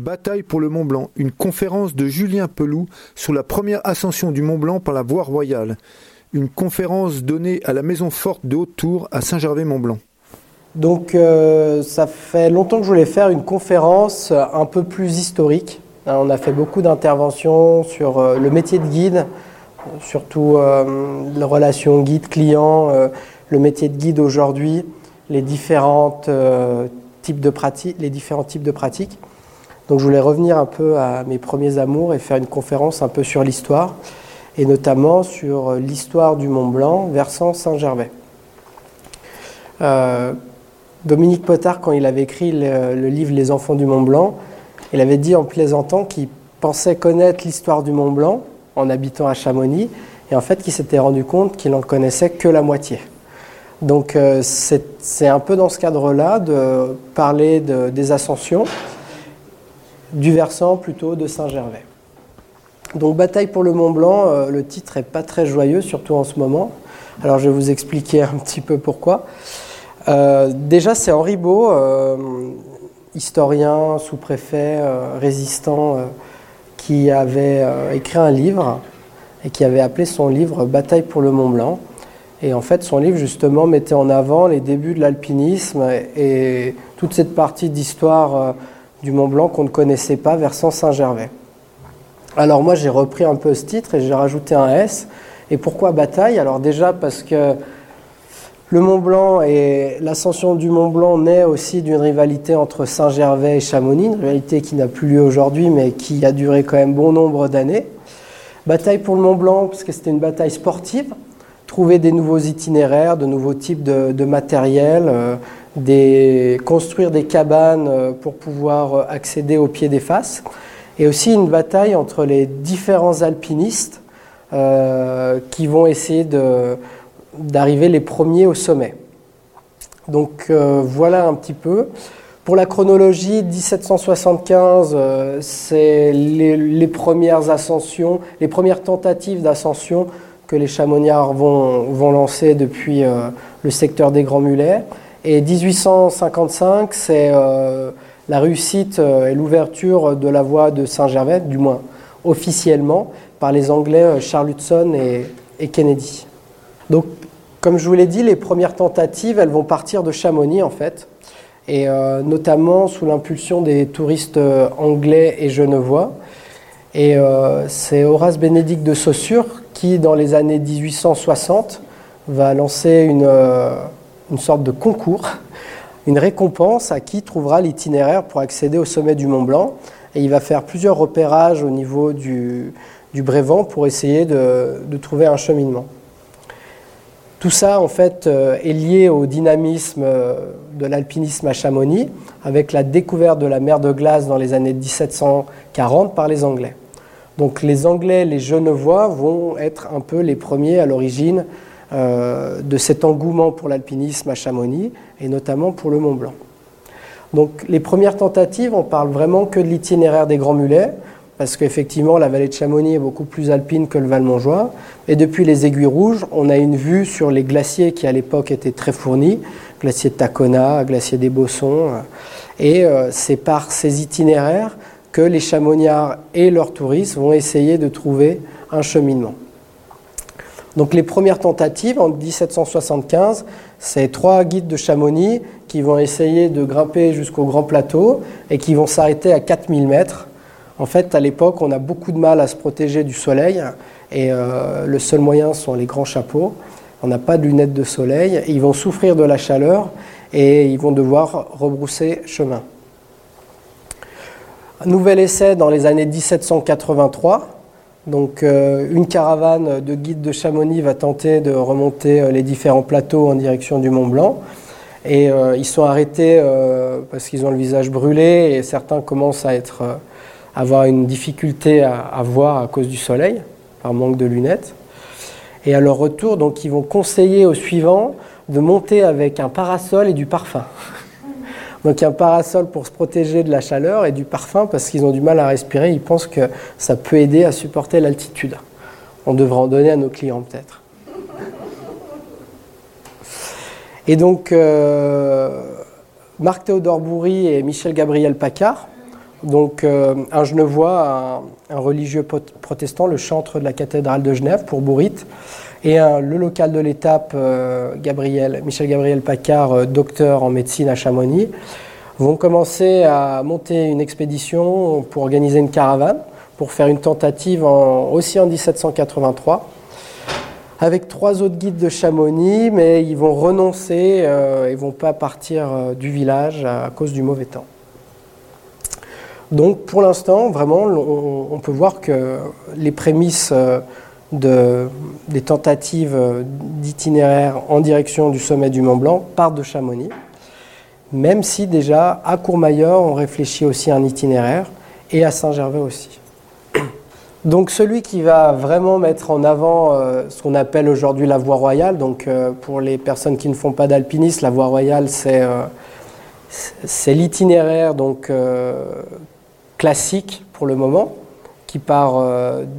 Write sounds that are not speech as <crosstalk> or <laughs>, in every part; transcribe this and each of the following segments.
Bataille pour le Mont Blanc, une conférence de Julien Peloux sur la première ascension du Mont Blanc par la voie royale. Une conférence donnée à la Maison Forte de Haute-Tour à Saint-Gervais-Mont-Blanc. Donc euh, ça fait longtemps que je voulais faire une conférence un peu plus historique. Hein, on a fait beaucoup d'interventions sur euh, le métier de guide, surtout euh, la relation guide-client, le métier de guide aujourd'hui, les, les différents types de pratiques. Donc je voulais revenir un peu à mes premiers amours et faire une conférence un peu sur l'histoire, et notamment sur l'histoire du Mont Blanc versant Saint-Gervais. Euh, Dominique Potard, quand il avait écrit le, livre Les enfants du Mont Blanc, il avait dit en plaisantant qu'il pensait connaître l'histoire du Mont Blanc en habitant à Chamonix, et en fait qu'il s'était rendu compte qu'il n'en connaissait que la moitié. Donc euh, c'est un peu dans ce cadre-là de parler des ascensions, du versant plutôt de Saint-Gervais. Donc bataille pour le Mont Blanc, euh, le titre est pas très joyeux, surtout en ce moment. Alors je vais vous expliquer un petit peu pourquoi. Euh, déjà c'est Henri Beau, euh, historien, sous-préfet, résistant, qui avait écrit un livre et qui avait appelé son livre Bataille pour le Mont Blanc. Et en fait son livre justement mettait en avant les débuts de l'alpinisme et toute cette partie d'histoire du Mont Blanc qu'on ne connaissait pas, versant Saint-Gervais. Alors moi j'ai repris un peu ce titre et j'ai rajouté un S. Et pourquoi bataille? Alors déjà parce que le Mont Blanc et l'ascension du Mont Blanc naît aussi d'une rivalité entre Saint-Gervais et Chamonix, une rivalité qui n'a plus lieu aujourd'hui mais qui a duré quand même bon nombre d'années. Bataille pour le Mont Blanc parce que c'était une bataille sportive, trouver des nouveaux itinéraires, de nouveaux types de, matériel. Euh, construire des cabanes euh, pour pouvoir euh, accéder au pied des faces, et aussi une bataille entre les différents alpinistes euh, qui vont essayer d'arriver les premiers au sommet. Donc voilà un petit peu. Pour la chronologie, 1775, c'est les, premières ascensions, les premières tentatives d'ascension que les chamoniards vont, vont lancer depuis le secteur des Grands Mulets. Et 1855, c'est euh, la réussite euh, et l'ouverture de la voie de Saint-Gervais, du moins officiellement, par les Anglais euh, Charles Hudson et, Kennedy. Donc, comme je vous l'ai dit, les premières tentatives, elles vont partir de Chamonix en fait, et notamment sous l'impulsion des touristes anglais et genevois. Et c'est Horace Bénédicte de Saussure qui, dans les années 1860, va lancer une une sorte de concours, une récompense à qui trouvera l'itinéraire pour accéder au sommet du Mont Blanc. Et il va faire plusieurs repérages au niveau du, du Brévent pour essayer de, trouver un cheminement. Tout ça, en fait, euh, est lié au dynamisme euh, de l'alpinisme à Chamonix, avec la découverte de la mer de glace dans les années 1740 par les Anglais. Donc les Anglais, les Genevois vont être un peu les premiers à l'origine de cet engouement pour l'alpinisme à Chamonix et notamment pour le Mont Blanc. Donc les premières tentatives, on parle vraiment que de l'itinéraire des Grands Mulets, parce qu'effectivement la vallée de Chamonix est beaucoup plus alpine que le Val Montjoie. Et depuis les Aiguilles Rouges, on a une vue sur les glaciers qui à l'époque étaient très fournis, glacier de Tacona, glacier des Bossons. Et euh, c'est par ces itinéraires que les chamoniards et leurs touristes vont essayer de trouver un cheminement. Donc les premières tentatives en 1775, c'est trois guides de Chamonix qui vont essayer de grimper jusqu'au grand plateau et qui vont s'arrêter à 4000 mètres. En fait, à l'époque, on a beaucoup de mal à se protéger du soleil et euh, le seul moyen sont les grands chapeaux. On n'a pas de lunettes de soleil. ils vont souffrir de la chaleur et ils vont devoir rebrousser chemin. Nouvel essai dans les années 1783 donc euh, une caravane de guides de Chamonix va tenter de remonter euh, les différents plateaux en direction du Mont Blanc. Et euh, ils sont arrêtés parce qu'ils ont le visage brûlé et certains commencent à avoir une difficulté à, voir à cause du soleil, par manque de lunettes. Et à leur retour, donc, ils vont conseiller aux suivants de monter avec un parasol et du parfum. Donc un parasol pour se protéger de la chaleur et du parfum parce qu'ils ont du mal à respirer. Ils pensent que ça peut aider à supporter l'altitude. On devrait en donner à nos clients peut-être. Et donc euh, Marc Théodore Bourry et Michel Gabriel Paccard Donc un Genevois, un, religieux protestant, le chantre de la cathédrale de Genève pour Bourrit, et le local de l'étape, Gabriel, Michel Gabriel Paccard, docteur en médecine à Chamonix, vont commencer à monter une expédition pour organiser une caravane, pour faire une tentative aussi en 1783 avec trois autres guides de Chamonix, mais ils vont renoncer, euh, ne vont pas partir euh, du village à cause du mauvais temps. Donc pour l'instant, vraiment, on, peut voir que les prémices euh, de, des tentatives d'itinéraire en direction du sommet du Mont Blanc partent de Chamonix, même si déjà à Courmayeur, on réfléchit aussi à un itinéraire, et à Saint-Gervais aussi. <clears throat> Donc celui qui va vraiment mettre en avant euh, ce qu'on appelle aujourd'hui la voie royale, donc euh, pour les personnes qui ne font pas d'alpinisme, la voie royale c'est euh, l'itinéraire classique pour le moment qui part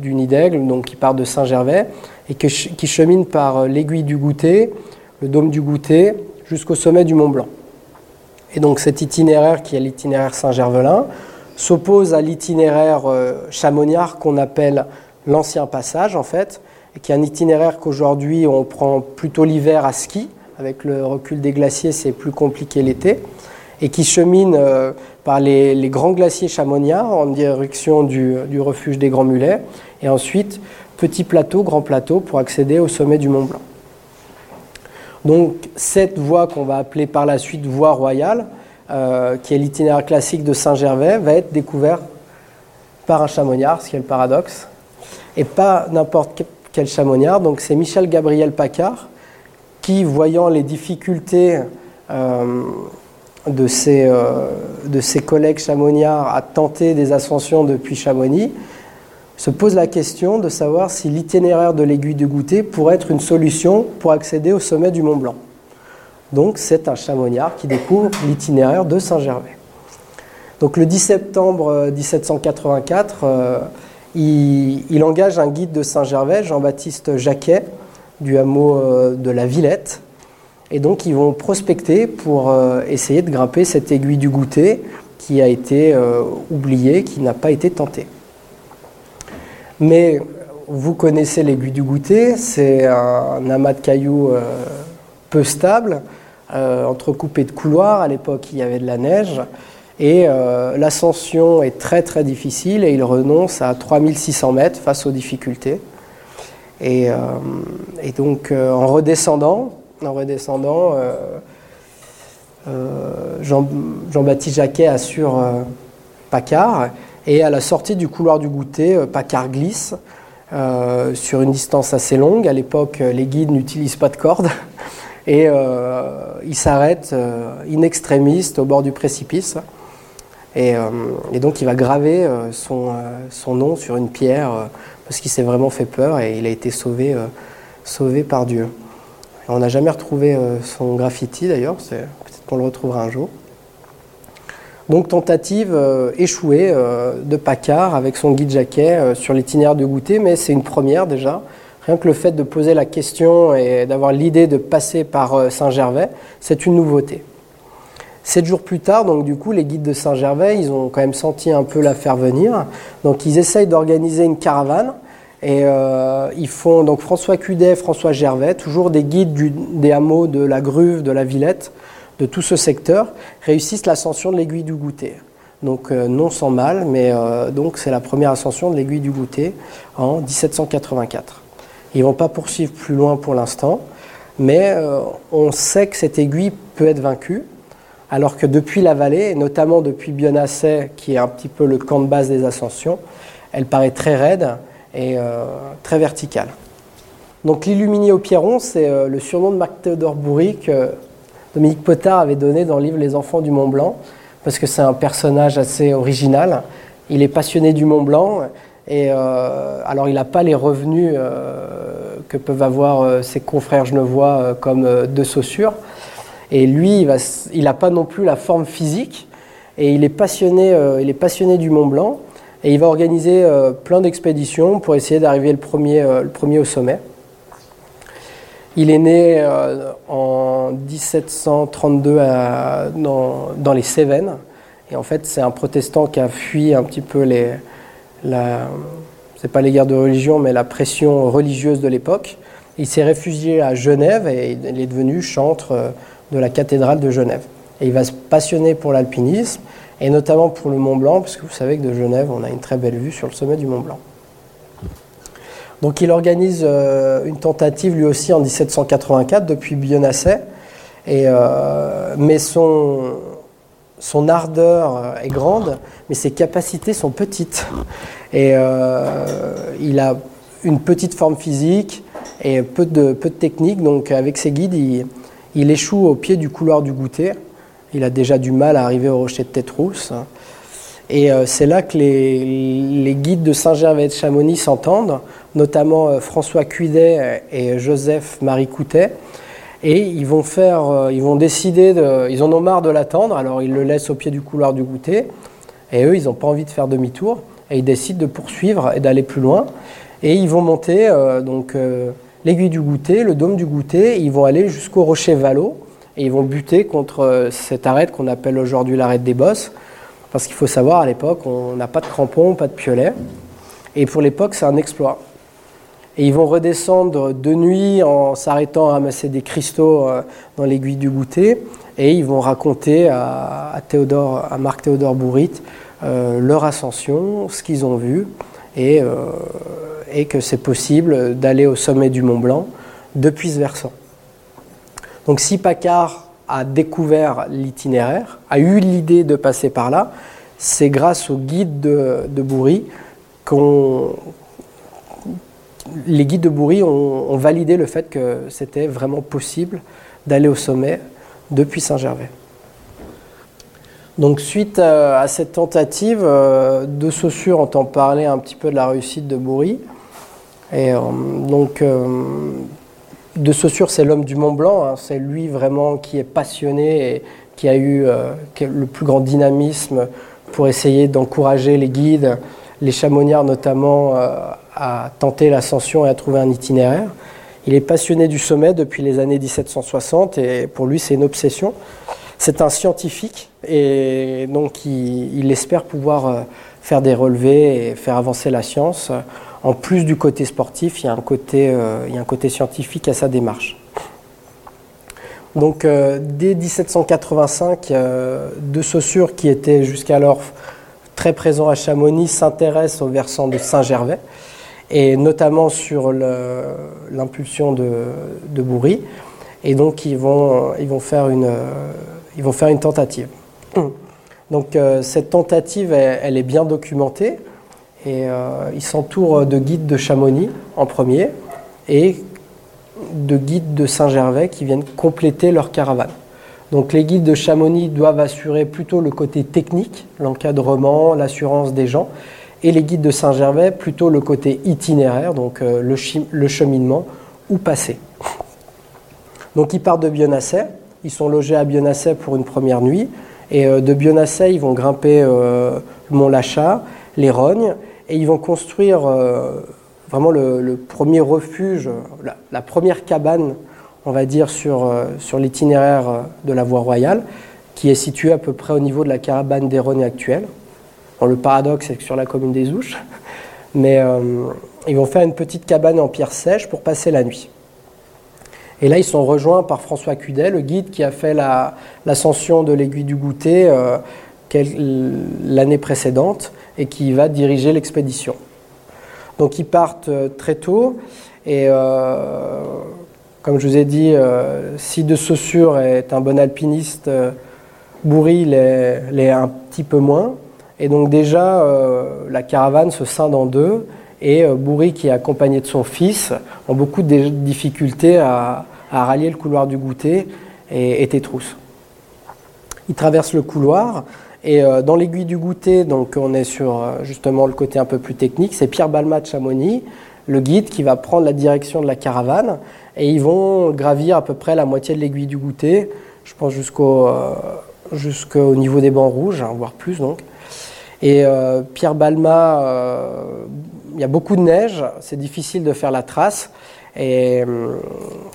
du Nid d'Aigle, donc qui part de Saint-Gervais et qui chemine par l'aiguille du Goûter, le dôme du Goûter jusqu'au sommet du Mont Blanc. Et donc cet itinéraire qui est l'itinéraire Saint-Gervelin, s'oppose à l'itinéraire euh, chamoniard qu'on appelle l'ancien passage en fait, et qui est un itinéraire qu'aujourd'hui on prend plutôt l'hiver à ski. Avec le recul des glaciers, c'est plus compliqué l'été, et qui chemine euh, par les, grands glaciers chamoniards en direction du, refuge des Grands Mulets, et ensuite petit plateau, grand plateau pour accéder au sommet du Mont Blanc. Donc cette voie qu'on va appeler par la suite voie royale, euh, qui est l'itinéraire classique de Saint-Gervais, va être découvert par un chamoniard, ce qui est le paradoxe, et pas n'importe quel chamoniard. Donc c'est Michel Gabriel Paccard qui, voyant les difficultés euh, de, ses, euh, de, ses, collègues chamoniards à tenter des ascensions depuis Chamonix, se pose la question de savoir si l'itinéraire de l'aiguille de Goûter pourrait être une solution pour accéder au sommet du Mont Blanc. Donc c'est un chamoniard qui découvre l'itinéraire de Saint-Gervais. Donc le 10 septembre 1784, euh, euh, il, engage un guide de Saint-Gervais, Jean-Baptiste Jacquet, du hameau de la Villette. Et donc ils vont prospecter pour essayer de grimper cette aiguille du goûter qui a été oubliée, qui n'a pas été tentée. Mais vous connaissez l'aiguille du goûter, c'est un amas de cailloux peu stable euh, entrecoupé de couloirs. À l'époque, il y avait de la neige. Et euh, l'ascension est très très difficile et il renonce à 3600 mètres face aux difficultés. Et, euh, donc en redescendant, en redescendant Jean, baptiste Jacquet assure Paccard. Et à la sortie du couloir du goûter, Paccard glisse sur une distance assez longue. À l'époque, les guides n'utilisent pas de corde. <laughs> Et euh, il s'arrête euh, in extremis au bord du précipice. Et, euh, donc il va graver son, nom sur une pierre parce qu'il s'est vraiment fait peur et il a été sauvé par Dieu. On n'a jamais retrouvé son graffiti d'ailleurs, peut-être qu'on le retrouvera un jour. Donc tentative échouée de Paccard avec son guide Jacquet sur l'itinéraire de goûter, mais c'est une première déjà. Rien que le fait de poser la question et d'avoir l'idée de passer par euh, Saint-Gervais, c'est une nouveauté. Sept jours plus tard, donc du coup, les guides de Saint-Gervais, ils ont quand même senti un peu la faire venir. Donc ils essayent d'organiser une caravane. Et euh, ils font donc François Cudet, François Gervais, toujours des guides des hameaux de la Gruve, de la Villette, de tout ce secteur, réussissent l'ascension de l'aiguille du Goûter. Donc euh, non sans mal, mais donc c'est la première ascension de l'aiguille du Goûter en 1784. Ils vont pas poursuivre plus loin pour l'instant, mais euh, on sait que cette aiguille peut être vaincue, alors que depuis la vallée, et notamment depuis Bionasset, qui est un petit peu le camp de base des ascensions, elle paraît très raide et euh, très verticale. Donc l'illuminé au Pierron, c'est euh, le surnom de Marc Théodore Bourri que Dominique Potard avait donné dans le livre Les enfants du Mont Blanc, parce que c'est un personnage assez original. Il est passionné du Mont Blanc et euh, alors, il n'a pas les revenus que peuvent avoir ses confrères genevois comme de Saussure. Et lui, il n'a pas non plus la forme physique. Et il est passionné, il est passionné du Mont Blanc. Et il va organiser plein d'expéditions pour essayer d'arriver le premier, le premier au sommet. Il est né en 1732 dans, dans, les Cévennes. Et en fait, c'est un protestant qui a fui un petit peu les, la, c'est pas les guerres de religion, mais la pression religieuse de l'époque. Il s'est réfugié à Genève et il est devenu chantre euh, de la cathédrale de Genève. Et il va se passionner pour l'alpinisme et notamment pour le Mont Blanc, parce que vous savez que de Genève, on a une très belle vue sur le sommet du Mont Blanc. Donc il organise euh, une tentative lui aussi en 1784 depuis Bionasset, et, euh, mais son, son ardeur est grande, mais ses capacités sont petites. Et il a une petite forme physique, et peu de, peu de technique. Donc avec ses guides, il, échoue au pied du couloir du goûter. Il a déjà du mal à arriver au rocher de Tête-Rousse. Et euh, c'est là que les, guides de Saint-Gervais de Chamonix s'entendent, notamment euh, François Cuidet et Joseph-Marie Coutet. Et ils vont, faire, euh, ils vont décider, de, ils en ont marre de l'attendre, alors ils le laissent au pied du couloir du goûter. Et eux, ils n'ont pas envie de faire demi-tour. Et ils décident de poursuivre et d'aller plus loin. Et ils vont monter donc, l'aiguille du goûter, le dôme du goûter, ils vont aller jusqu'au rocher Valo et ils vont buter contre euh, cette arête qu'on appelle aujourd'hui l'arête des bosses. Parce qu'il faut savoir, à l'époque, on n'a pas de crampons, pas de piolets. Et pour l'époque, c'est un exploit. Et ils vont redescendre de nuit en s'arrêtant à ramasser des cristaux euh, dans l'aiguille du goûter. Et ils vont raconter à, Théodore, à Marc Théodore Bourrit euh, leur ascension, ce qu'ils ont vu. Et que c'est possible d'aller au sommet du Mont Blanc depuis ce versant. Donc si Paccard a découvert l'itinéraire, a eu l'idée de passer par là, c'est grâce au guide de, Bourri qu'on les guides de Bourri ont, validé le fait que c'était vraiment possible d'aller au sommet depuis Saint-Gervais. Donc suite à, cette tentative, euh, de Saussure entend parler un petit peu de la réussite de Bourri. Et euh, donc, euh, de Saussure, c'est l'homme du Mont Blanc. Hein. c'est lui vraiment qui est passionné et qui a eu euh, le plus grand dynamisme pour essayer d'encourager les guides, les chamoniards notamment, à tenter l'ascension et à trouver un itinéraire. Il est passionné du sommet depuis les années 1760 et pour lui c'est une obsession. C'est un scientifique et donc il, il, espère pouvoir faire des relevés et faire avancer la science en plus du côté sportif, il y a un côté, euh, scientifique à sa démarche. Donc euh, dès 1785, euh, De Saussure, qui était jusqu'alors très présent à Chamonix, s'intéresse au versant de Saint-Gervais, et notamment sur l'impulsion de, Bourri. Et donc ils vont, ils vont, faire, une, ils vont faire une tentative. Donc cette tentative, elle est bien documentée. Et euh, s'entourent de guides de Chamonix en premier et de guides de Saint-Gervais qui viennent compléter leur caravane. Donc les guides de Chamonix doivent assurer plutôt le côté technique, l'encadrement, l'assurance des gens, et les guides de Saint-Gervais plutôt le côté itinéraire, donc euh, le, cheminement ou passer. Donc ils partent de Bionasset, ils sont logés à Bionasset pour une première nuit, et euh, de Bionasset ils vont grimper le mont Lachat, les Rognes, et ils vont construire euh, vraiment le, premier refuge, la, première cabane, on va dire, sur, euh, sur l'itinéraire euh, de la voie royale, qui est située à peu près au niveau de la caravane d'Héronie actuelle. le paradoxe, c'est que sur la commune des Ouches, mais ils vont faire une petite cabane en pierre sèche pour passer la nuit. Et là, ils sont rejoints par François Cudet, le guide qui a fait l'ascension de l'aiguille du goûter l'année précédente et qui va diriger l'expédition. Donc ils partent euh, très tôt et euh, comme je vous ai dit, euh, si De Saussure est un bon alpiniste, Bourri l'est un petit peu moins. Et donc déjà, la caravane se scinde en deux et Bourri, qui est accompagné de son fils, ont beaucoup de difficultés à, rallier le couloir du goûter et, et Tétrousse. Ils traversent le couloir et euh, dans l'aiguille du goûter, donc on est sur euh, justement le côté un peu plus technique, c'est Pierre Balmat de Chamonix, le guide qui va prendre la direction de la caravane. Et ils vont gravir à peu près la moitié de l'aiguille du goûter, je pense jusqu'au euh, niveau des bancs rouges, hein, voire plus donc. Et Pierre Balmat, il y a beaucoup de neige, c'est difficile de faire la trace. Et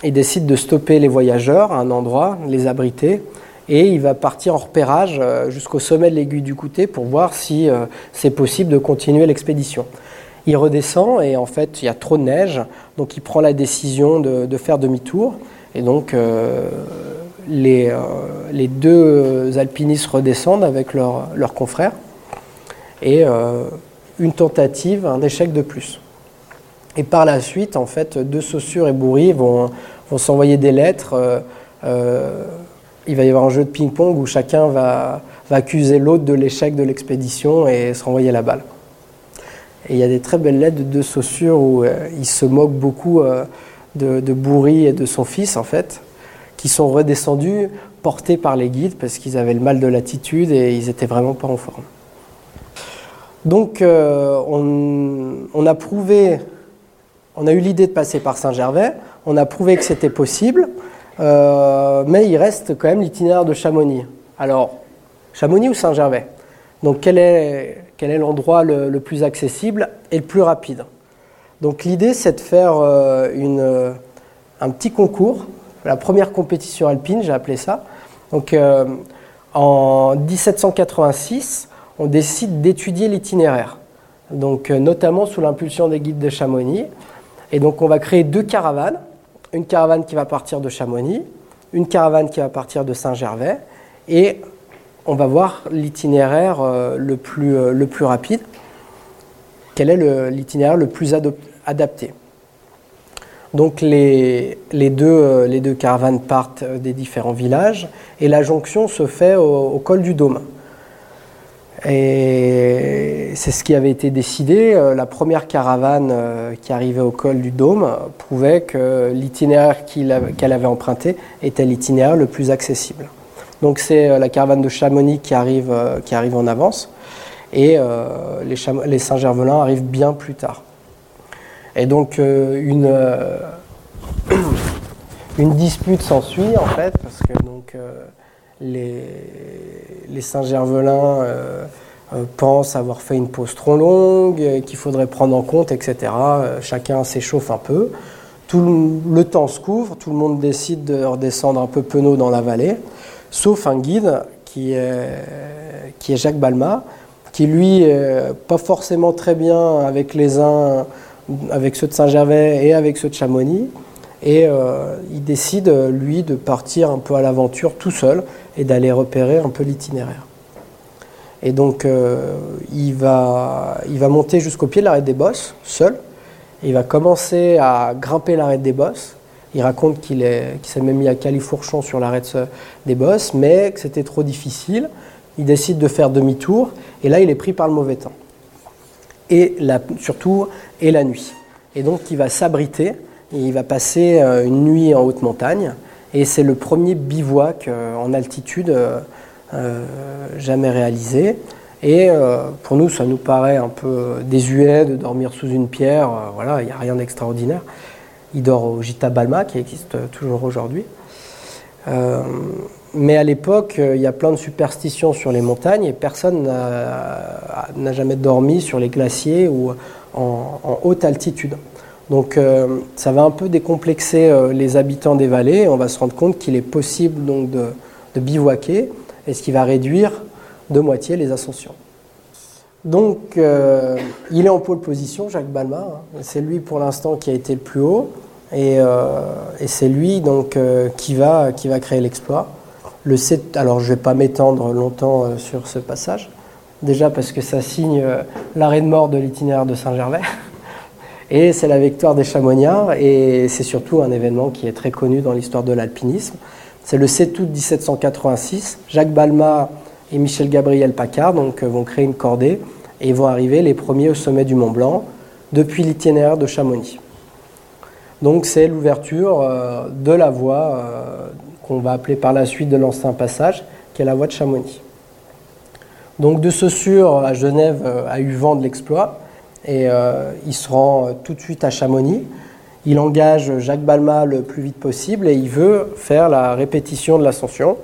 il décide de stopper les voyageurs à un endroit, les abriter et il va partir en repérage jusqu'au sommet de l'aiguille du Coutet pour voir si c'est possible de continuer l'expédition. Il redescend et en fait il y a trop de neige, donc il prend la décision de, faire demi-tour. Et donc les, deux alpinistes redescendent avec leurs confrères. Et une tentative, un échec de plus. Et par la suite, en fait, deux Saussure et Bourri vont, vont s'envoyer des lettres. Euh, euh, il va y avoir un jeu de ping-pong où chacun va, va accuser l'autre de l'échec de l'expédition et se renvoyer la balle. Et il y a des très belles lettres de Saussure où euh, il se moque beaucoup de, de Bourri et de son fils, en fait, qui sont redescendus portés par les guides parce qu'ils avaient le mal de l'attitude et ils n'étaient vraiment pas en forme. Donc on, on, a prouvé on a eu l'idée de passer par Saint-Gervais, on a prouvé que c'était possible, euh, mais il reste quand même l'itinéraire de Chamonix. Alors, Chamonix ou Saint-Gervais? Donc, quel est, quel est l'endroit le, plus accessible et le plus rapide? Donc, l'idée, c'est de faire euh, une, euh, un petit concours, la première compétition alpine, j'ai appelé ça. Donc, en 1786, on décide d'étudier l'itinéraire, donc notamment sous l'impulsion des guides de Chamonix. Et donc on va créer deux caravanes, une caravane qui va partir de Chamonix, une caravane qui va partir de Saint-Gervais, et on va voir l'itinéraire euh, le, plus, euh, le plus rapide. Quel est l'itinéraire le, plus adapté? Donc les, les, deux, euh, les, deux, caravanes partent des différents villages, et la jonction se fait au col du Dôme. Et c'est ce qui avait été décidé. Euh, la première caravane euh, qui arrivait au col du Dôme prouvait que l'itinéraire qu'elle avait emprunté était l'itinéraire le plus accessible. Donc c'est euh, la caravane de Chamonix qui arrive, qui arrive en avance et les, les Saint-Gervelin arrivent bien plus tard. Et donc une, <coughs> une dispute s'ensuit en fait parce que donc les, les Saint-Gervelin euh, euh, pensent avoir fait une pause trop longue, euh, qu'il faudrait prendre en compte, etc. chacun s'échauffe un peu. Tout le, temps se couvre, tout le monde décide de redescendre un peu penaud dans la vallée, sauf un guide qui est, qui est Jacques Balma, qui lui, pas forcément très bien avec les uns, avec ceux de Saint-Gervais et avec ceux de Chamonix. Et il décide, lui, de partir un peu à l'aventure tout seul et d'aller repérer un peu l'itinéraire. Et donc, euh, il, va, il va monter jusqu'au pied de l'arête des bosses, seul. il va commencer à grimper l'arête des bosses. Il raconte qu'il s'est même mis à califourchon sur l'arête des bosses, mais que c'était trop difficile. Il décide de faire demi-tour, et là, il est pris par le mauvais temps. Et surtout, et la nuit. Et donc, il va s'abriter, il va passer euh, une nuit en haute montagne. Et c'est le premier bivouac euh, en altitude euh, jamais réalisé. Et pour nous, ça nous paraît un peu désuet de dormir sous une pierre. voilà, il n'y a rien d'extraordinaire. Il dort au Gita Balma, qui existe toujours aujourd'hui. mais à l'époque, il y a plein de superstitions sur les montagnes et personne n'a jamais dormi sur les glaciers ou en haute altitude. Donc euh, ça va un peu décomplexer euh, les habitants des vallées. On va se rendre compte qu'il est possible donc de, bivouaquer et ce qui va réduire de moitié les ascensions. Donc euh, il est en pôle position, Jacques Balma. Hein. C'est lui pour l'instant qui a été le plus haut et, c'est lui donc qui va qui va créer l'exploit. Le alors je ne vais pas m'étendre longtemps sur ce passage. Déjà parce que ça signe l'arrêt de mort de l'itinéraire de Saint-Gervais. Et c'est la victoire des Chamonniards, et c'est surtout un événement qui est très connu dans l'histoire de l'alpinisme. C'est le 7 août 1786. Jacques Balma et Michel Gabriel Paccard euh, vont créer une cordée et vont arriver les premiers au sommet du Mont Blanc depuis l'itinéraire de Chamonix. Donc c'est l'ouverture euh, de la voie euh, qu'on va appeler par la suite de l'ancien passage, qui est la voie de Chamonix. Donc de Saussure à Genève a eu vent de l'exploit et euh, il se rend euh, tout de suite à Chamonix. Il engage Jacques Balma le plus vite possible et il veut faire la répétition de l'ascension,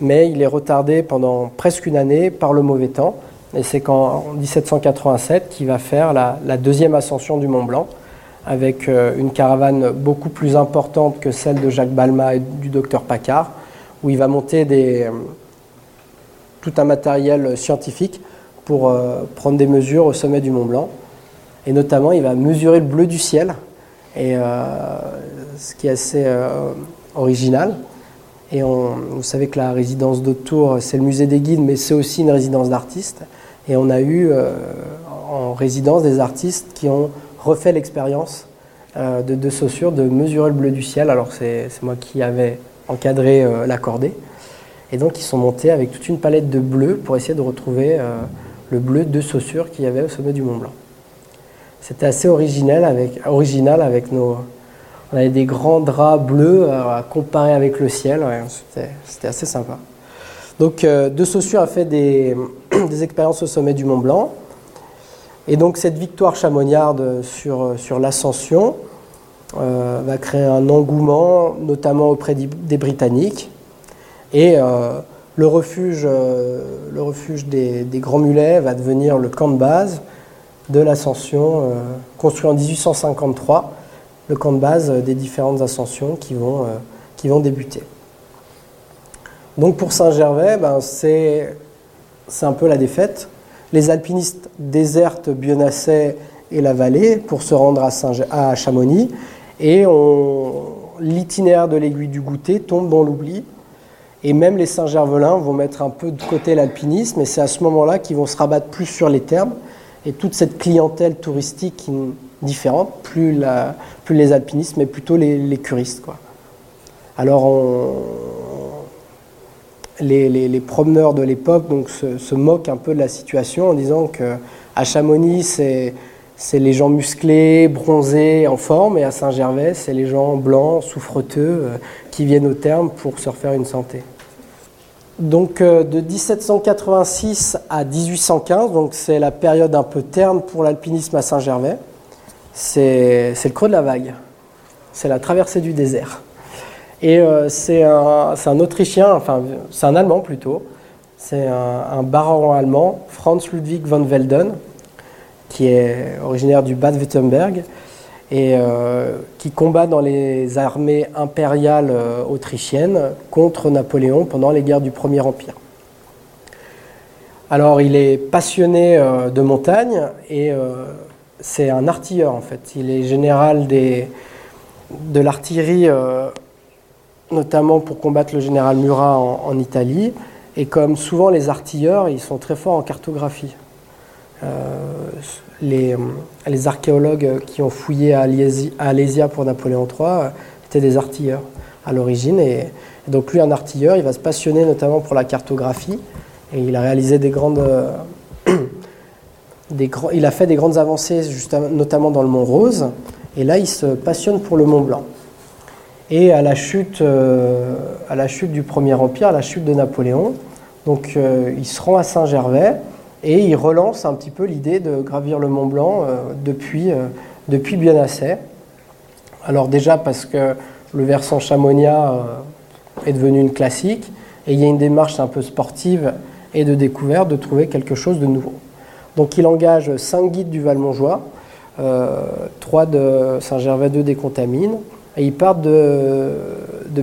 mais il est retardé pendant presque une année par le mauvais temps. Et c'est qu'en 1787 qu'il va faire la, deuxième ascension du Mont Blanc, avec euh, une caravane beaucoup plus importante que celle de Jacques Balma et du docteur Paccard, où il va monter tout un matériel scientifique pour prendre des mesures au sommet du Mont Blanc. Et notamment, il va mesurer le bleu du ciel, et, ce qui est assez original. Et vous savez que la résidence d'Autour, c'est le musée des guides, mais c'est aussi une résidence d'artistes. Et on a eu en résidence des artistes qui ont refait l'expérience euh, de, de Saussure de mesurer le bleu du ciel. Alors c'est moi qui avais encadré euh, l'accordé. Et donc ils sont montés avec toute une palette de bleus pour essayer de retrouver euh, le bleu de Saussure qu'il y avait au sommet du Mont Blanc. C'était assez original avec, nos... On avait des grands draps bleus à comparer avec le ciel. C'était assez sympa. Donc De Saussure a fait des, <clears throat> des expériences au sommet du Mont Blanc. Et donc cette victoire chamonniarde sur, sur l'ascension euh, va créer un engouement, notamment auprès des Britanniques. Et euh, le refuge, euh, le refuge des, Grands Mulets va devenir le camp de base de l'ascension, construit en 1853, le camp de base des différentes ascensions qui vont, qui vont débuter. Donc pour Saint-Gervais, ben, c'est un peu la défaite les alpinistes désertent Bionasset et la vallée pour se rendre à, Chamonix et l'itinéraire de l'aiguille du goûter tombe dans l'oubli. Et même les Saint-Gervelins vont mettre un peu de côté l'alpinisme et c'est à ce moment-là qu'ils vont se rabattre plus sur les termes et toute cette clientèle touristique différente, plus, les alpinistes, mais plutôt les, curistes. Alors on, les, promeneurs de l'époque donc, se, moquent un peu de la situation en disant que à Chamonix, c'est, les gens musclés, bronzés, en forme, et à Saint-Gervais, c'est les gens blancs, souffreteux, euh, qui viennent au terme pour se refaire une santé. Donc euh, de 1786 à 1815, donc c'est la période un peu terne pour l'alpinisme à Saint-Gervais. C'est, le creux de la vague. C'est la traversée du désert. Et euh, c'est un, Autrichien, c'est un Allemand plutôt, c'est un, baron allemand, Franz Ludwig von Welden, qui est originaire du Bad-Württemberg et euh, qui combat dans les armées impériales euh, autrichiennes contre Napoléon pendant les guerres du Premier Empire. Alors il est passionné de montagne et c'est un artilleur en fait. Il est général de l'artillerie notamment pour combattre le général Murat en, Italie. Et comme souvent les artilleurs, ils sont très forts en cartographie. Euh, les, archéologues qui ont fouillé à Alésia pour Napoléon III étaient des artilleurs à l'origine. Et, donc lui, un artilleur, il va se passionner notamment pour la cartographie. Et il a réalisé des grandes... <coughs> des il a fait des grandes avancées, notamment dans le Mont Rose. Et là, il se passionne pour le Mont Blanc. Et à la chute, euh, à la chute du Premier Empire, à la chute de Napoléon, donc euh, il se rend à Saint-Gervais et il relance un petit peu l'idée de gravir le Mont Blanc euh, depuis, depuis Bionasset. Alors déjà parce que le versant Chamonix est devenu une classique et il y a une démarche un peu sportive et de découverte de trouver quelque chose de nouveau. Donc il engage cinq guides du Val-Montjoie, trois de Saint-Gervais, deux des Contamines, et ils partent de, de.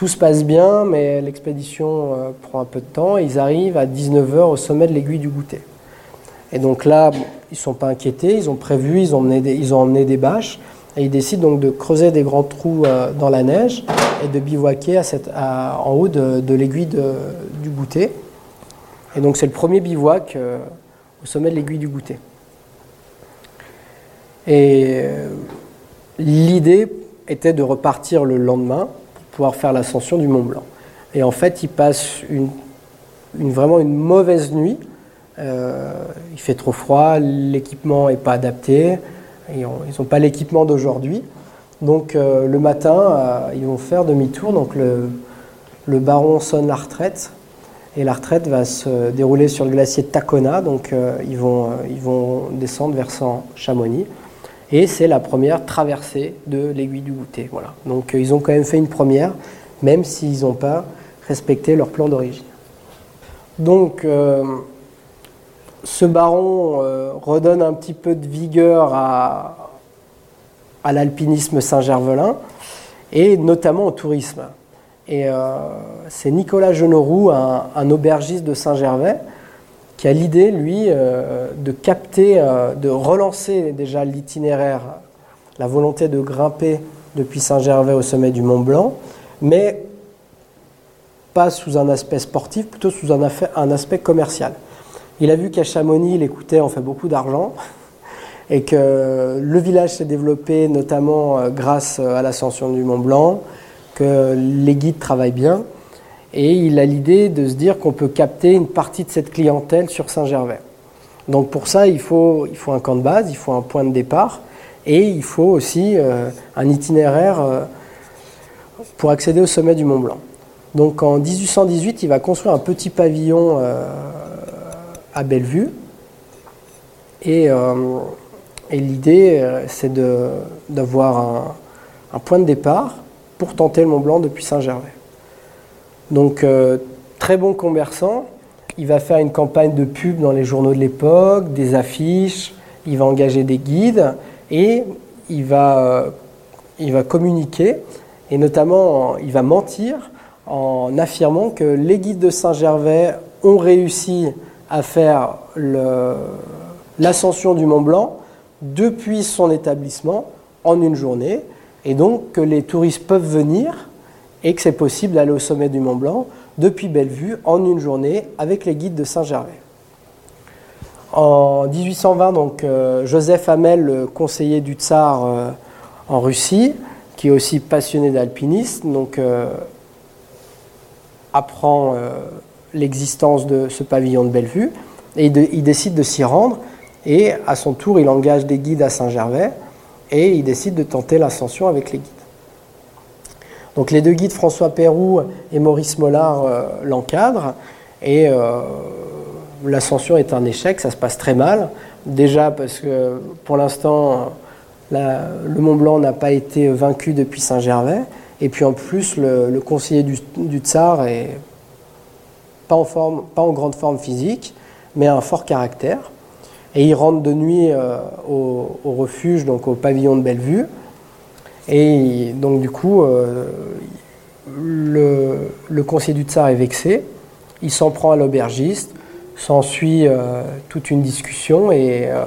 Tout se passe bien, mais l'expédition euh, prend un peu de temps. ils arrivent à 19h au sommet de l'aiguille du goûter. Et donc là, ils ne sont pas inquiétés, ils ont prévu, ils ont, emmené des, bâches, et ils décident donc de creuser des grands trous euh, dans la neige et de bivouaquer en haut de, l'aiguille du goûter. Et donc c'est le premier bivouac euh, au sommet de l'aiguille du goûter. Et L'idée était de repartir le lendemain faire l'ascension du Mont Blanc. Et en fait, ils passent une, vraiment une mauvaise nuit. Euh, il fait trop froid, l'équipement n'est pas adapté, ils n'ont pas l'équipement d'aujourd'hui. Donc euh, le matin, euh, ils vont faire demi-tour. Donc le, le, baron sonne la retraite et la retraite va se dérouler sur le glacier Tacona. Donc ils, vont, ils vont descendre versant Chamonix. Et c'est la première traversée de l'aiguille du goûter. Voilà. Donc euh, ils ont quand même fait une première, même s'ils n'ont pas respecté leur plan d'origine. Donc euh, ce baron euh, redonne un petit peu de vigueur à, à l'alpinisme Saint-Gervelin et notamment au tourisme. Et c'est Nicolas Genoroux, un, aubergiste de Saint-Gervais, qui a l'idée, lui, de capter, de relancer déjà l'itinéraire, la volonté de grimper depuis Saint-Gervais au sommet du Mont Blanc, mais pas sous un aspect sportif, plutôt sous un, aspect commercial. Il a vu qu'à Chamonix, l'écouter en fait beaucoup d'argent <laughs> et que le village s'est développé notamment euh, grâce à l'ascension du Mont Blanc, que les guides travaillent bien. Et il a l'idée de se dire qu'on peut capter une partie de cette clientèle sur Saint-Gervais. Donc pour ça, il faut, un camp de base, il faut un point de départ et il faut aussi euh, un itinéraire euh, pour accéder au sommet du Mont Blanc. Donc en 1818, il va construire un petit pavillon euh, à Bellevue. Et, l'idée, c'est d'avoir un, point de départ pour tenter le Mont Blanc depuis Saint-Gervais. Donc très bon commerçant, il va faire une campagne de pub dans les journaux de l'époque, des affiches, il va engager des guides et il va, euh, il va communiquer. Et notamment il va mentir en affirmant que les guides de Saint-Gervais ont réussi à faire l'ascension du Mont Blanc depuis son établissement en une journée. Et donc que les touristes peuvent venir et que c'est possible d'aller au sommet du Mont Blanc depuis Bellevue en une journée avec les guides de Saint-Gervais. En 1820, donc, euh, Joseph Hamel, le conseiller du tsar euh, en Russie, qui est aussi passionné d'alpinisme, euh, apprend l'existence de ce pavillon de Bellevue et il décide de s'y rendre. Et à son tour, il engage des guides à Saint-Gervais et il décide de tenter l'ascension avec les guides. Donc les deux guides, François Pérou et Maurice Mollard, l'encadrent et l'ascension est un échec, ça se passe très mal. Déjà parce que pour l'instant, le Mont Blanc n'a pas été vaincu depuis Saint-Gervais. Et puis en plus, le, conseiller du, tsar est pas en, forme, pas en grande forme physique, mais un fort caractère. Et il rentre de nuit euh, au, refuge, donc au pavillon de Bellevue. Et donc du coup, euh, le, le conseiller du tsar est vexé. Il s'en prend à l'aubergiste S'ensuit euh, toute une discussion et, euh,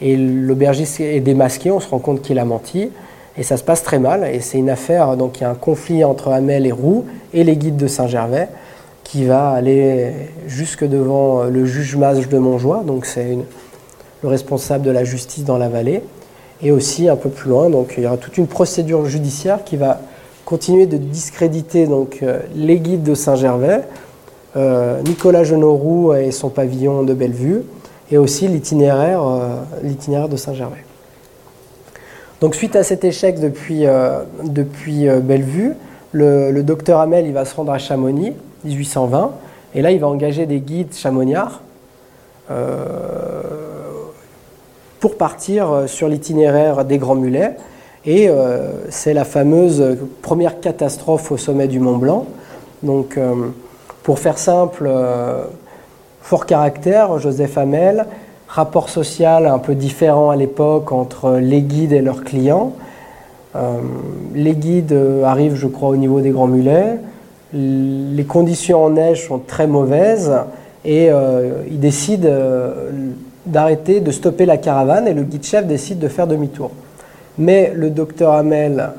et l'aubergiste est démasqué, on se rend compte qu'il a menti et ça se passe très mal. Et c'est une affaire, donc il y a un conflit entre Hamel et Roux et les guides de Saint-Gervais qui va aller jusque devant le juge Mage de Montjoie, donc c'est le responsable de la justice dans la vallée, et aussi un peu plus loin, donc il y aura toute une procédure judiciaire qui va continuer de discréditer donc, les guides de Saint-Gervais euh, Nicolas Genoroux et son pavillon de Bellevue, et aussi l'itinéraire, euh, de Saint-Gervais. Donc suite à cet échec depuis, euh, depuis Bellevue, le, docteur Hamel il va se rendre à Chamonix, 1820, et là il va engager des guides chamoniards partir sur l'itinéraire des Grands Mulets. Et c'est la fameuse première catastrophe au sommet du Mont Blanc. Donc pour faire simple, euh, fort caractère, Joseph Hamel, rapport social un peu différent à l'époque entre les guides et leurs clients. Euh, les guides euh, arrivent, je crois, au niveau des Grands Mulets. Les conditions en neige sont très mauvaises et ils décident d'arrêter, de stopper la caravane et le guide-chef décide de faire demi-tour. Mais le docteur Hamel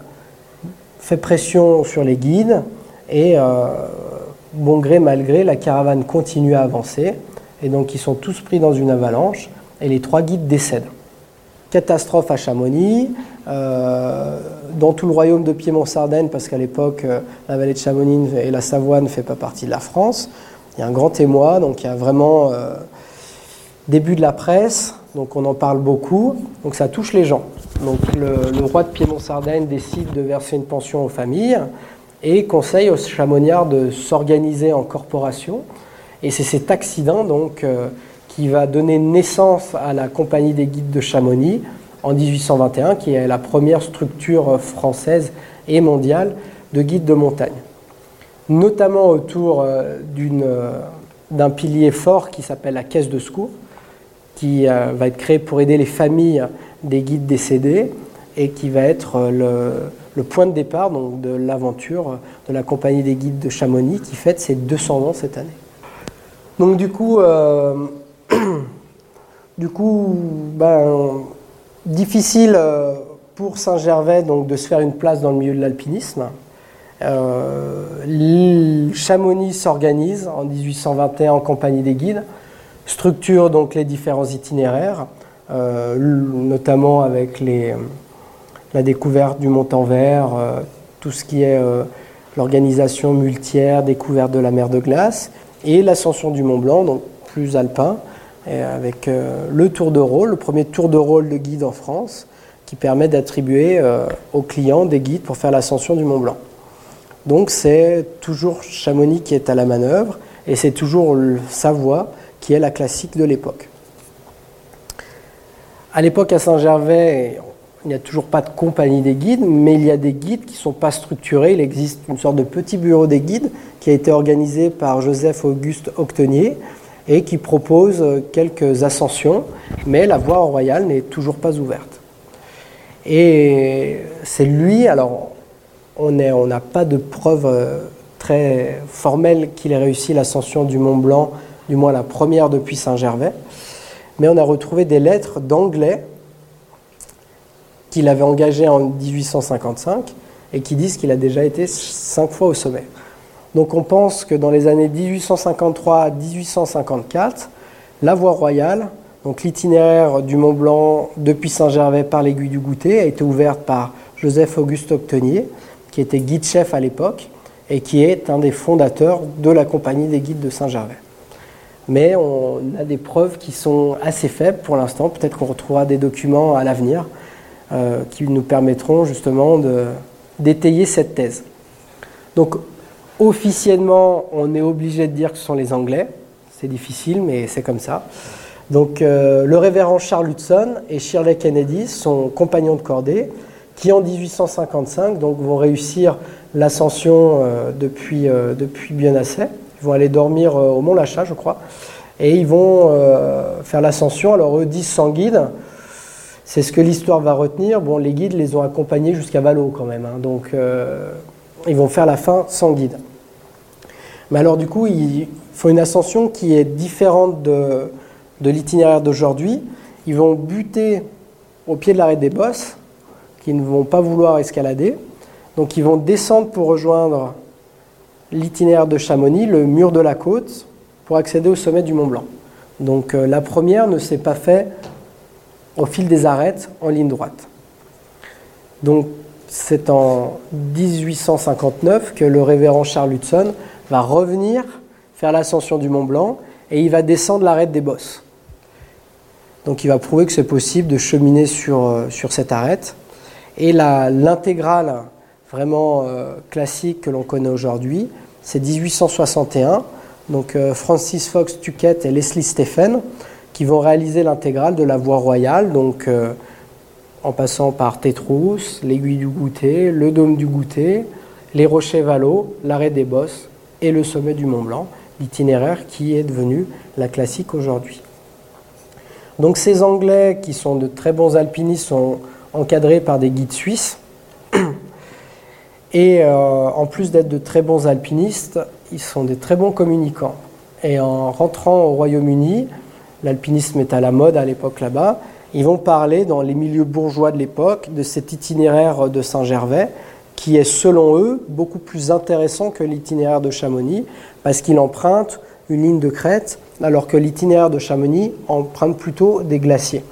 fait pression sur les guides et bon gré, mal gré, la caravane continue à avancer. Et donc ils sont tous pris dans une avalanche et les trois guides décèdent. Catastrophe à Chamonix, euh, dans tout le royaume de Piémont-Sardaigne, parce qu'à l'époque, euh, la vallée de Chamonix et la Savoie ne fait pas partie de la France. Il y a un grand émoi, donc il y a vraiment euh, début de la presse, donc on en parle beaucoup, donc ça touche les gens. Donc le, roi de Piémont-Sardaigne décide de verser une pension aux familles et conseille aux chamoniards de s'organiser en corporation. Et c'est cet accident donc euh, qui va donner naissance à la Compagnie des guides de Chamonix en 1821, qui est la première structure française et mondiale de guides de montagne. Notamment autour euh, euh, d'un pilier fort qui s'appelle la caisse de secours, qui va être créé pour aider les familles des guides décédés et qui va être le, le point de départ donc, de l'aventure de la compagnie des guides de Chamonix qui fête ses 200 ans cette année. Donc du coup, euh, <clears throat> du coup ben, difficile euh, pour Saint-Gervais donc, de se faire une place dans le milieu de l'alpinisme. Euh, Chamonix s'organise en 1821 en compagnie des guides, structure donc les différents itinéraires, notamment avec les, la découverte du Mont-en-Vert, tout ce qui est l'organisation multière, découverte de la mer de glace, et l'ascension du Mont Blanc, donc plus alpin, avec euh, le tour de rôle, le premier tour de rôle de guide en France, qui permet d'attribuer euh, aux clients des guides pour faire l'ascension du Mont Blanc. Donc c'est toujours Chamonix qui est à la manœuvre, et c'est toujours Savoie qui est la classique de l'époque. À l'époque à Saint-Gervais, il n'y a toujours pas de compagnie des guides, mais il y a des guides qui ne sont pas structurés. Il existe une sorte de petit bureau des guides qui a été organisé par Joseph-Auguste Octenier et qui propose quelques ascensions, mais la voie royale n'est toujours pas ouverte. Et c'est lui, alors on n'a pas de preuve euh, très formelle qu'il ait réussi l'ascension du Mont Blanc, du moins la première depuis Saint-Gervais, mais on a retrouvé des lettres d'anglais qu'il avait engagé en 1855 et qui disent qu'il a déjà été cinq fois au sommet. Donc on pense que dans les années 1853 à 1854, la voie royale, donc l'itinéraire du Mont Blanc depuis Saint-Gervais par l'aiguille du Goûter, a été ouverte par Joseph-Auguste Octenier, qui était guide-chef à l'époque et qui est un des fondateurs de la compagnie des guides de Saint-Gervais. Mais on a des preuves qui sont assez faibles pour l'instant, peut-être qu'on retrouvera des documents à l'avenir euh, qui nous permettront justement d'étayer cette thèse. Donc officiellement, on est obligé de dire que ce sont les Anglais. C'est difficile, mais c'est comme ça. Donc euh, le révérend Charles Hudson et Shirley Kennedy sont compagnons de cordée qui en 1855 donc, vont réussir l'ascension euh, depuis, depuis assez. Ils vont aller dormir au Mont Lachat, je crois, et ils vont faire l'ascension. Alors eux disent sans guide, c'est ce que l'histoire va retenir. Bon, les guides les ont accompagnés jusqu'à Valo quand même, hein. donc euh, ils vont faire la fin sans guide. Mais alors du coup, il faut une ascension qui est différente de, l'itinéraire d'aujourd'hui. Ils vont buter au pied de l'arrêt des bosses, qui ne vont pas vouloir escalader. Donc ils vont descendre pour rejoindre l'itinéraire de Chamonix, le mur de la côte, pour accéder au sommet du Mont Blanc. Donc euh, la première ne s'est pas faite au fil des arêtes en ligne droite. Donc c'est en 1859 que le révérend Charles Hudson va revenir faire l'ascension du Mont Blanc et il va descendre l'arête des bosses. Donc il va prouver que c'est possible de cheminer sur, euh, sur cette arête. Et l'intégrale vraiment euh, classique que l'on connaît aujourd'hui, c'est 1861. Donc euh, Francis Fox Tuckett et Leslie Stephen qui vont réaliser l'intégrale de la voie royale, donc euh, en passant par Tétrousse, l'aiguille du goûter, le dôme du goûter, les rochers Valo, l'arrêt des Bosses et le sommet du Mont Blanc, l'itinéraire qui est devenu la classique aujourd'hui. Donc ces Anglais, qui sont de très bons alpinistes, sont encadrés par des guides suisses. Et euh, en plus d'être de très bons alpinistes, ils sont des très bons communicants. Et en rentrant au Royaume-Uni, l'alpinisme est à la mode à l'époque là-bas. Ils vont parler dans les milieux bourgeois de l'époque de cet itinéraire de Saint-Gervais qui est selon eux beaucoup plus intéressant que l'itinéraire de Chamonix parce qu'il emprunte une ligne de crête alors que l'itinéraire de Chamonix emprunte plutôt des glaciers.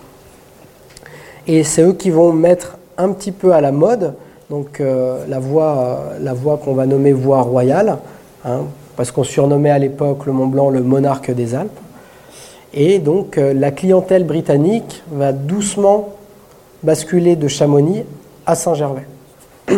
Et c'est eux qui vont mettre un petit peu à la mode donc euh, la voie, qu'on va nommer voie royale, hein, parce qu'on surnommait à l'époque le Mont Blanc le monarque des Alpes. Et donc euh, la clientèle britannique va doucement basculer de Chamonix à Saint-Gervais. <clears throat>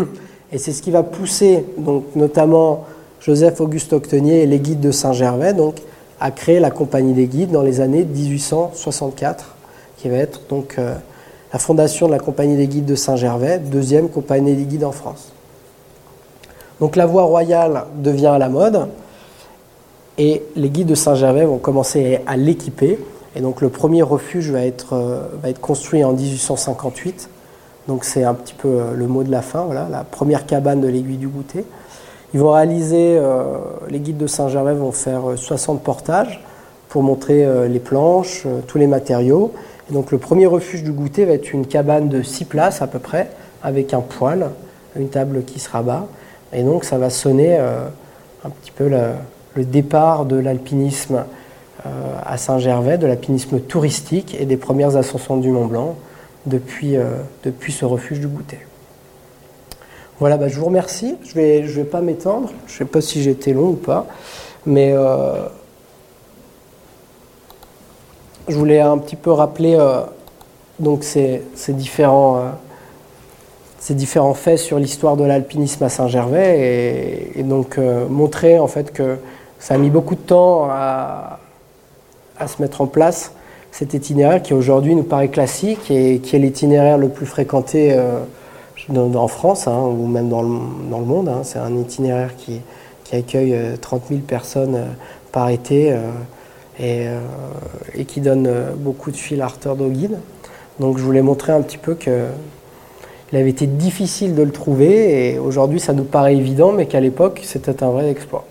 Et c'est ce qui va pousser donc, notamment Joseph-Auguste Octenier et les guides de Saint-Gervais donc, à créer la compagnie des guides dans les années 1864, qui va être donc euh, la fondation de la compagnie des guides de Saint-Gervais, deuxième compagnie des guides en France. Donc la voie royale devient à la mode. Et les guides de Saint-Gervais vont commencer à l'équiper. Et donc le premier refuge va être, euh, construit en 1858. Donc c'est un petit peu le mot de la fin, voilà, la première cabane de l'aiguille du goûter. Ils vont réaliser, les guides de Saint-Gervais vont faire 60 portages pour montrer les planches, tous les matériaux. Donc le premier refuge du goûter va être une cabane de 6 places à peu près, avec un poêle, une table qui se rabat. Et donc ça va sonner un petit peu le départ de l'alpinisme euh, à Saint-Gervais, de l'alpinisme touristique et des premières ascensions du Mont Blanc depuis, euh, depuis ce refuge du goûter. Voilà, bah, je vous remercie. Je ne vais, pas m'étendre. Je ne sais pas si j'ai été long ou pas. Mais euh, je voulais un petit peu rappeler donc ces, différents, ces différents faits sur l'histoire de l'alpinisme à Saint-Gervais et, donc montrer en fait que ça a mis beaucoup de temps à, se mettre en place cet itinéraire qui aujourd'hui nous paraît classique et qui est l'itinéraire le plus fréquenté euh, en France hein, ou même dans le, dans le monde. Hein. C'est un itinéraire qui, qui accueille 30 euh, 000 personnes euh, par été et, et, qui donne beaucoup de fil à retordre aux guides. Donc je voulais montrer un petit peu que il avait été difficile de le trouver et aujourd'hui ça nous paraît évident mais qu'à l'époque c'était un vrai exploit.